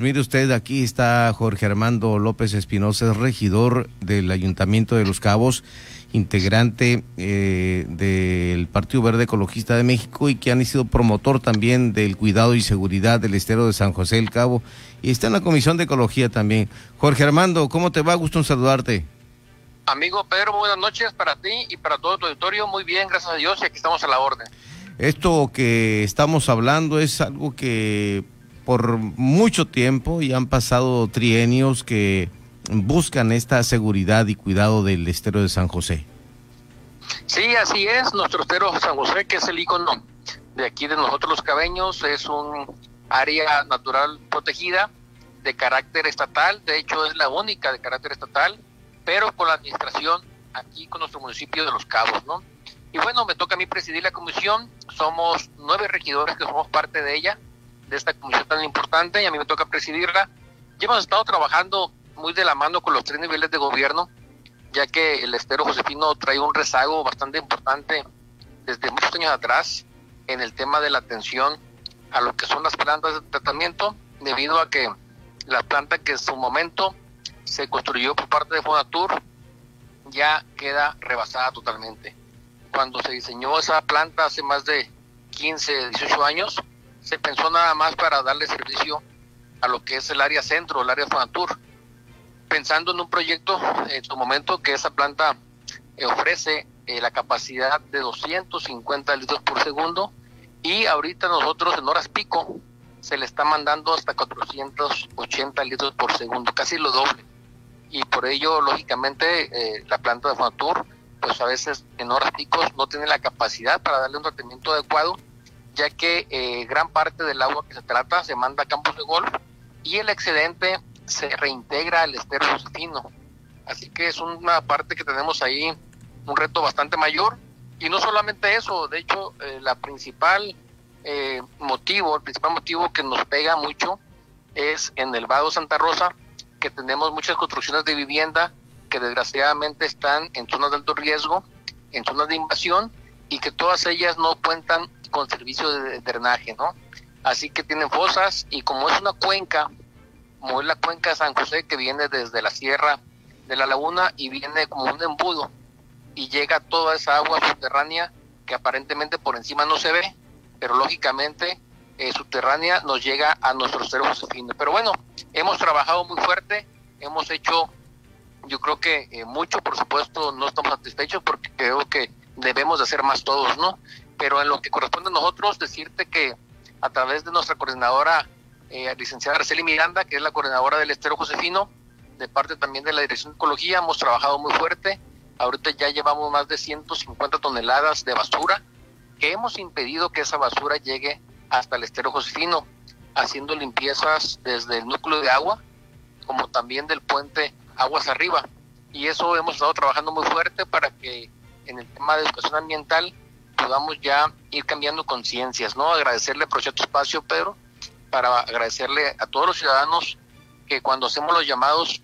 Mire usted, aquí está Jorge Armando López Espinosa, regidor del Ayuntamiento de Los Cabos, integrante eh, del Partido Verde Ecologista de México y que han sido promotor también del cuidado y seguridad del estero de San José del Cabo y está en la Comisión de Ecología también. Jorge Armando, ¿cómo te va? Gusto en saludarte. Amigo Pedro, buenas noches para ti y para todo tu auditorio. Muy bien, gracias a Dios y aquí estamos a la orden. Esto que estamos hablando es algo que por mucho tiempo y han pasado trienios que buscan esta seguridad y cuidado del estero de San José. Sí, así es, nuestro estero San José, que es el icono de aquí de nosotros los cabeños, es un área natural protegida de carácter estatal, de hecho es la única de carácter estatal, pero con la administración aquí con nuestro municipio de Los Cabos, ¿no? Y bueno, me toca a mí presidir la comisión, somos nueve regidores que somos parte de ella, de esta comisión tan importante y a mí me toca presidirla. Y hemos estado trabajando muy de la mano con los tres niveles de gobierno, ya que el estero Josefino trae un rezago bastante importante desde muchos años atrás en el tema de la atención a lo que son las plantas de tratamiento, debido a que la planta que en su momento se construyó por parte de Fonatur ya queda rebasada totalmente. Cuando se diseñó esa planta hace más de 15, 18 años, se pensó nada más para darle servicio a lo que es el área centro, el área Fonatur, pensando en un proyecto en su momento que esa planta eh, ofrece eh, la capacidad de 250 litros por segundo y ahorita nosotros en horas pico se le está mandando hasta 480 litros por segundo, casi lo doble. Y por ello, lógicamente, eh, la planta de Fonatur, pues a veces en horas picos no tiene la capacidad para darle un tratamiento adecuado ya que eh, gran parte del agua que se trata se manda a campos de golf y el excedente se reintegra al estero josefino. Así que es una parte que tenemos ahí, un reto bastante mayor. Y no solamente eso, de hecho, eh, la principal eh, motivo, el principal motivo que nos pega mucho es en el Vado Santa Rosa, que tenemos muchas construcciones de vivienda que desgraciadamente están en zonas de alto riesgo, en zonas de invasión, y que todas ellas no cuentan con servicio de drenaje, ¿no? Así que tienen fosas y como es una cuenca, como es la cuenca de San José que viene desde la sierra de la laguna y viene como un embudo y llega toda esa agua subterránea que aparentemente por encima no se ve, pero lógicamente eh, subterránea nos llega a nuestros ceros fines. Pero bueno, hemos trabajado muy fuerte, hemos hecho, yo creo que eh, mucho, por supuesto, no estamos satisfechos porque creo que debemos de hacer más todos, ¿no? pero en lo que corresponde a nosotros, decirte que a través de nuestra coordinadora, eh, licenciada Araceli Miranda, que es la coordinadora del Estero Josefino, de parte también de la Dirección de Ecología, hemos trabajado muy fuerte. Ahorita ya llevamos más de 150 toneladas de basura, que hemos impedido que esa basura llegue hasta el Estero Josefino, haciendo limpiezas desde el núcleo de agua, como también del puente Aguas Arriba. Y eso hemos estado trabajando muy fuerte para que en el tema de educación ambiental podamos ya ir cambiando conciencias, ¿no? Agradecerle por cierto espacio, Pedro, para agradecerle a todos los ciudadanos que cuando hacemos los llamados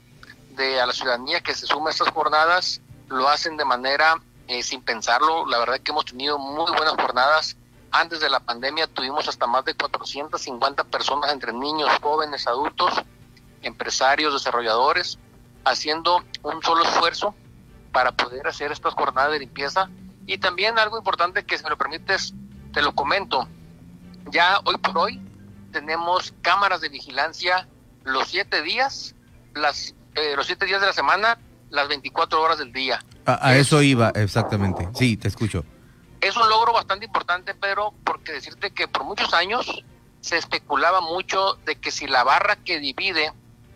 de a la ciudadanía que se suma a estas jornadas, lo hacen de manera eh, sin pensarlo. La verdad que hemos tenido muy buenas jornadas. Antes de la pandemia tuvimos hasta más de 450 personas entre niños, jóvenes, adultos, empresarios, desarrolladores, haciendo un solo esfuerzo para poder hacer estas jornadas de limpieza y también algo importante que si me lo permites, te lo comento. Ya hoy por hoy tenemos cámaras de vigilancia los siete días, las, eh, los siete días de la semana, las 24 horas del día. A, eso iba, exactamente. Sí, te escucho. Es un logro bastante importante, Pedro, porque decirte que por muchos años se especulaba mucho de que si la barra que divide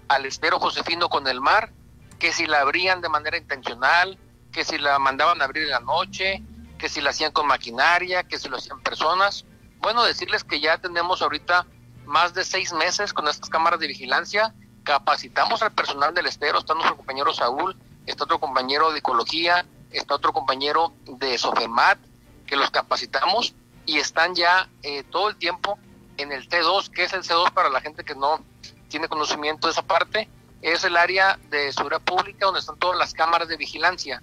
al estero Josefino con el mar, que si la abrían de manera intencional, que si la mandaban a abrir en la noche, que si la hacían con maquinaria, que si lo hacían personas. Bueno, decirles que ya tenemos ahorita más de seis meses con estas cámaras de vigilancia, capacitamos al personal del estero, está nuestro compañero Saúl, está otro compañero de ecología, está otro compañero de Sofemat, que los capacitamos y están ya eh, todo el tiempo en el T2, que es el C2 para la gente que no tiene conocimiento de esa parte, es el área de seguridad pública donde están todas las cámaras de vigilancia.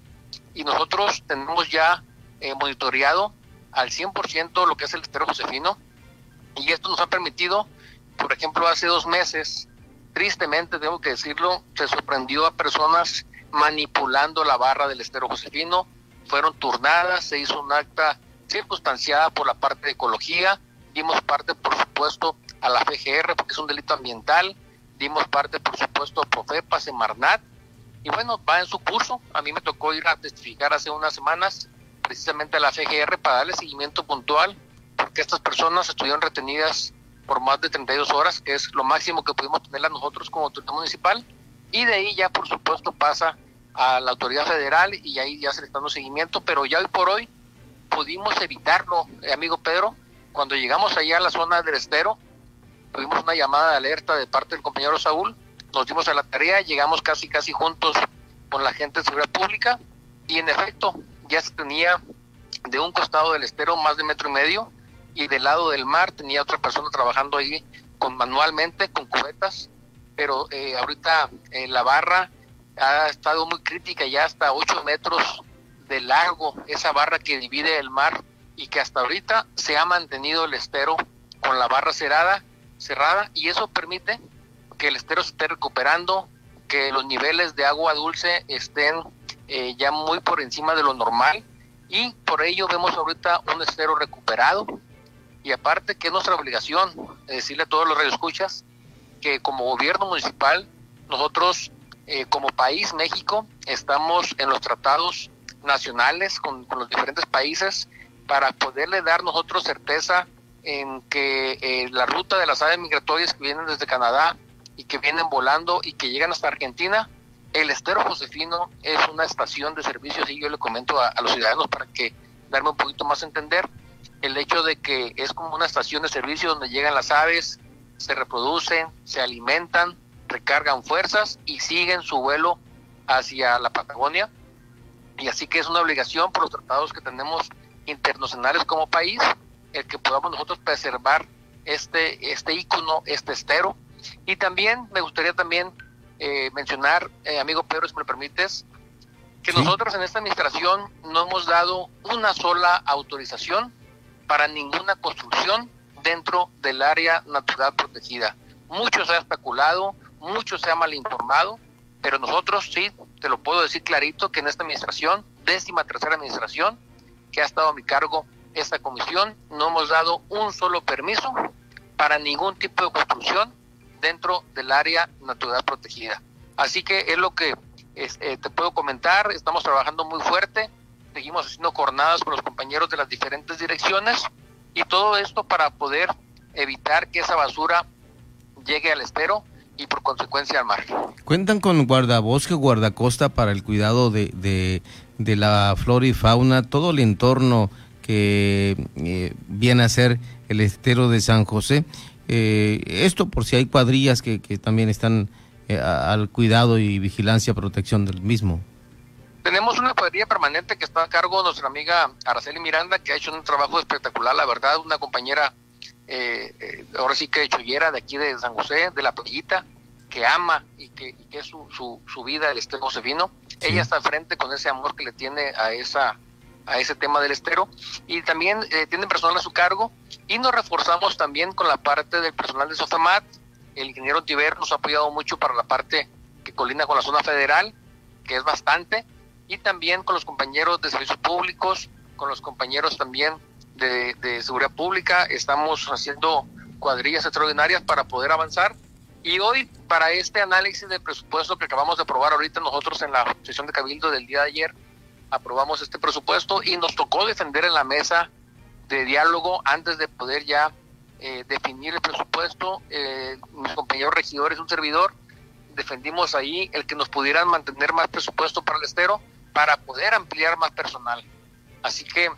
Y nosotros tenemos ya eh, monitoreado al 100% lo que es el estero josefino. Y esto nos ha permitido por ejemplo, hace dos meses, tristemente, tengo que decirlo, se sorprendió a personas manipulando la barra del estero Josefino, fueron turnadas, se hizo un acta circunstanciada por la parte de ecología, dimos parte, por supuesto, a la FGR, porque es un delito ambiental, dimos parte, por supuesto, Profepa, Semarnat, y bueno, va en su curso. A mí me tocó ir a testificar hace unas semanas precisamente a la FGR para darle seguimiento puntual, porque estas personas estuvieron retenidas por más de 32 horas, que es lo máximo que pudimos tenerla nosotros como autoridad municipal, y de ahí ya, por supuesto, pasa a la autoridad federal y ahí ya se le está dando seguimiento, pero ya hoy por hoy pudimos evitarlo, eh, amigo Pedro, cuando llegamos allá a la zona del estero, tuvimos una llamada de alerta de parte del compañero Saúl, nos dimos a la tarea, llegamos casi casi juntos con la gente de seguridad pública y en efecto ya se tenía de un costado del estero más de metro y medio y del lado del mar tenía otra persona trabajando ahí con manualmente con cubetas pero eh, ahorita eh, la barra ha estado muy crítica ya hasta 8 metros de largo esa barra que divide el mar y que hasta ahorita se ha mantenido el estero con la barra cerrada cerrada y eso permite que el estero se esté recuperando, que los niveles de agua dulce estén eh, ya muy por encima de lo normal y por ello vemos ahorita un estero recuperado. Y aparte que es nuestra obligación decirle a todos los radioescuchas que como gobierno municipal nosotros eh, como país México estamos en los tratados nacionales con, los diferentes países para poderle dar nosotros certeza en que eh, la ruta de las aves migratorias que vienen desde Canadá y que vienen volando y que llegan hasta Argentina. El estero Josefino es una estación de servicios y yo le comento a, los ciudadanos para que darme un poquito más a entender el hecho de que es como una estación de servicio donde llegan las aves, se reproducen, se alimentan, recargan fuerzas y siguen su vuelo hacia la Patagonia. Y así que es una obligación por los tratados que tenemos internacionales como país el que podamos nosotros preservar este, este ícono, este estero, y también me gustaría también eh, mencionar, eh, amigo Pedro, si me permites, que nosotros en esta administración no hemos dado una sola autorización para ninguna construcción dentro del área natural protegida. Mucho se ha especulado, mucho se ha mal informado, pero nosotros sí, te lo puedo decir clarito, que en esta administración, décima tercera administración, que ha estado a mi cargo esta comisión, no hemos dado un solo permiso para ningún tipo de construcción dentro del área natural protegida. Así que es lo que eh, te puedo comentar, estamos trabajando muy fuerte, seguimos haciendo jornadas con los compañeros de las diferentes direcciones y todo esto para poder evitar que esa basura llegue al estero y por consecuencia al mar. ¿Cuentan con guardabosque, guardacosta para el cuidado de, de, la flora y fauna, todo el entorno que eh, viene a ser el estero de San José? Eh, esto por si hay cuadrillas que, también están eh, al cuidado y vigilancia, protección del mismo. Tenemos una cuadrilla permanente que está a cargo de nuestra amiga Araceli Miranda, que ha hecho un trabajo espectacular, la verdad, una compañera, eh, ahora sí que chollera de aquí de San José, de la playita, que ama y que, es su, su, vida el estero Josefino. Ella está al frente con ese amor que le tiene a esa a ese tema del estero y también eh, tienen personal a su cargo y nos reforzamos también con la parte del personal de Sofamat. El ingeniero Tiber nos ha apoyado mucho para la parte que colina con la zona federal, que es bastante, y también con los compañeros de servicios públicos, con los compañeros también de, de seguridad pública. Estamos haciendo cuadrillas extraordinarias para poder avanzar. Y hoy, para este análisis de presupuesto que acabamos de aprobar ahorita nosotros en la sesión de Cabildo del día de ayer, aprobamos este presupuesto y nos tocó defender en la mesa de diálogo antes de poder ya eh, definir el presupuesto. Eh, mis compañeros regidores, un servidor, defendimos ahí el que nos pudieran mantener más presupuesto para el estero para poder ampliar más personal. Así que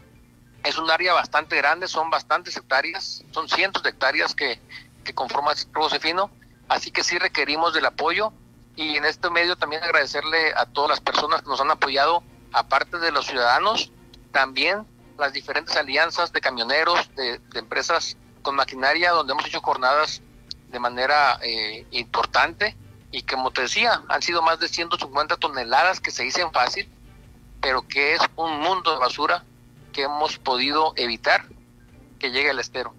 es un área bastante grande, son bastantes hectáreas, son cientos de hectáreas que, que conforman Josefino, así que sí requerimos del apoyo y en este medio también agradecerle a todas las personas que nos han apoyado aparte de los ciudadanos, también las diferentes alianzas de camioneros, de, empresas con maquinaria, donde hemos hecho jornadas de manera eh, importante y como te decía, han sido más de 150 toneladas que se dicen fácil, pero que es un mundo de basura que hemos podido evitar que llegue al estero.